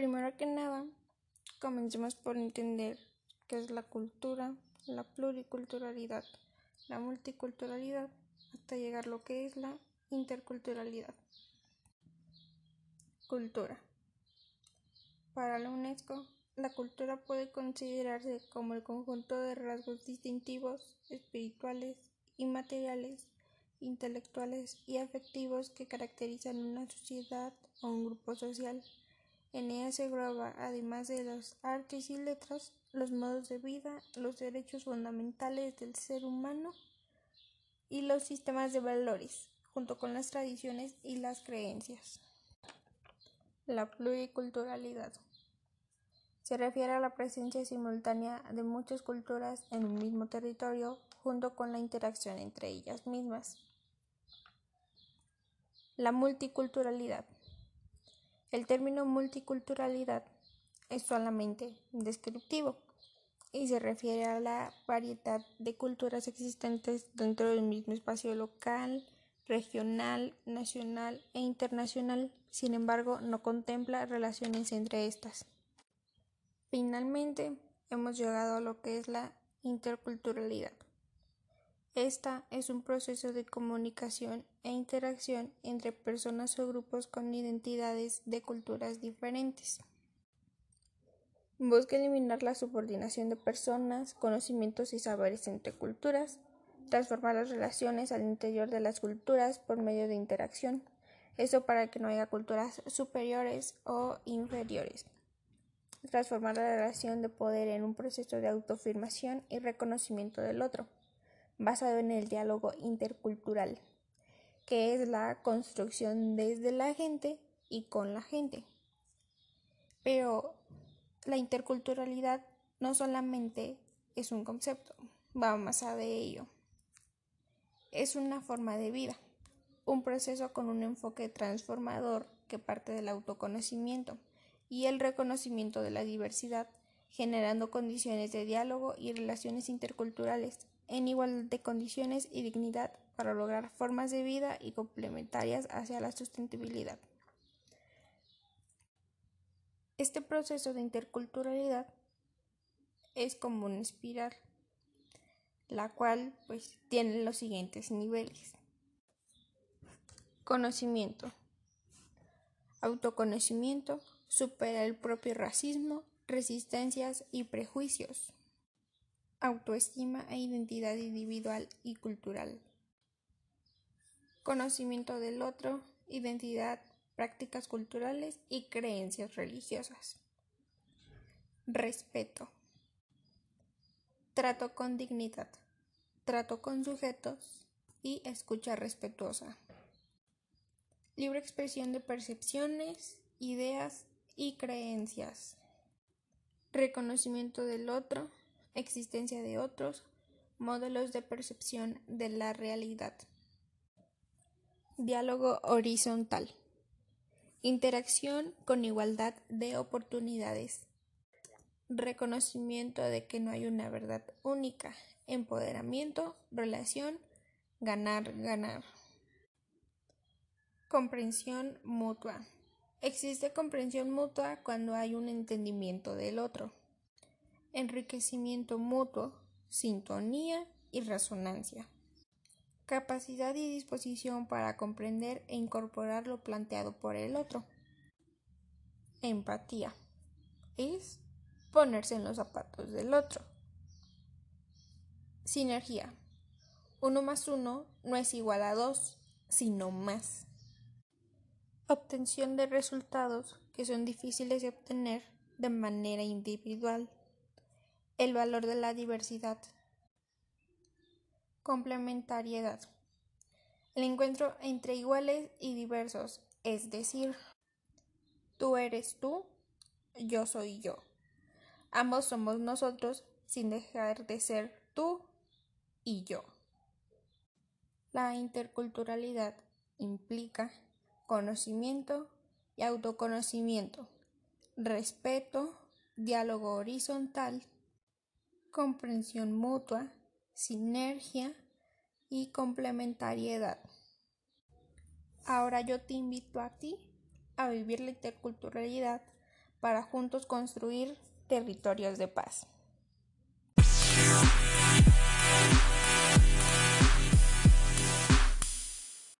Primero que nada, comencemos por entender qué es la cultura, la pluriculturalidad, la multiculturalidad, hasta llegar a lo que es la interculturalidad. Cultura. Para la UNESCO, la cultura puede considerarse como el conjunto de rasgos distintivos, espirituales, inmateriales, intelectuales y afectivos que caracterizan una sociedad o un grupo social. En ella se engloba, además de las artes y letras, los modos de vida, los derechos fundamentales del ser humano y los sistemas de valores, junto con las tradiciones y las creencias. La pluriculturalidad se refiere a la presencia simultánea de muchas culturas en un mismo territorio junto con la interacción entre ellas mismas. La multiculturalidad. El término multiculturalidad es solamente descriptivo y se refiere a la variedad de culturas existentes dentro del mismo espacio local, regional, nacional e internacional. Sin embargo, no contempla relaciones entre estas. Finalmente, hemos llegado a lo que es la interculturalidad. Esta es un proceso de comunicación e interacción entre personas o grupos con identidades de culturas diferentes. Busca eliminar la subordinación de personas, conocimientos y saberes entre culturas, transformar las relaciones al interior de las culturas por medio de interacción, eso para que no haya culturas superiores o inferiores. Transformar la relación de poder en un proceso de autoafirmación y reconocimiento del otro, basado en el diálogo intercultural, que es la construcción desde la gente y con la gente. Pero la interculturalidad no solamente es un concepto, va más allá de ello. Es una forma de vida, un proceso con un enfoque transformador que parte del autoconocimiento y el reconocimiento de la diversidad, generando condiciones de diálogo y relaciones interculturales en igualdad de condiciones y dignidad para lograr formas de vida y complementarias hacia la sustentabilidad. Este proceso de interculturalidad es como una espiral, la cual pues tiene los siguientes niveles. Conocimiento, autoconocimiento, supera el propio racismo, resistencias y prejuicios, autoestima e identidad individual y cultural, conocimiento del otro, identidad, prácticas culturales y creencias religiosas, respeto, trato con dignidad, trato con sujetos y escucha respetuosa, libre expresión de percepciones, ideas y creencias. Reconocimiento del otro, existencia de otros, modelos de percepción de la realidad. Diálogo horizontal. Interacción con igualdad de oportunidades. Reconocimiento de que no hay una verdad única. Empoderamiento, relación, ganar, ganar. Comprensión mutua. Existe comprensión mutua cuando hay un entendimiento del otro. Enriquecimiento mutuo, sintonía y resonancia. Capacidad y disposición para comprender e incorporar lo planteado por el otro. Empatía. Es ponerse en los zapatos del otro. Sinergia. Uno más uno no es igual a dos, sino más. Obtención de resultados que son difíciles de obtener de manera individual. El valor de la diversidad. Complementariedad. El encuentro entre iguales y diversos, es decir, tú eres tú, yo soy yo. Ambos somos nosotros sin dejar de ser tú y yo. La interculturalidad implica conocimiento y autoconocimiento, respeto, diálogo horizontal, comprensión mutua, sinergia y complementariedad. Ahora yo te invito a ti a vivir la interculturalidad para juntos construir territorios de paz.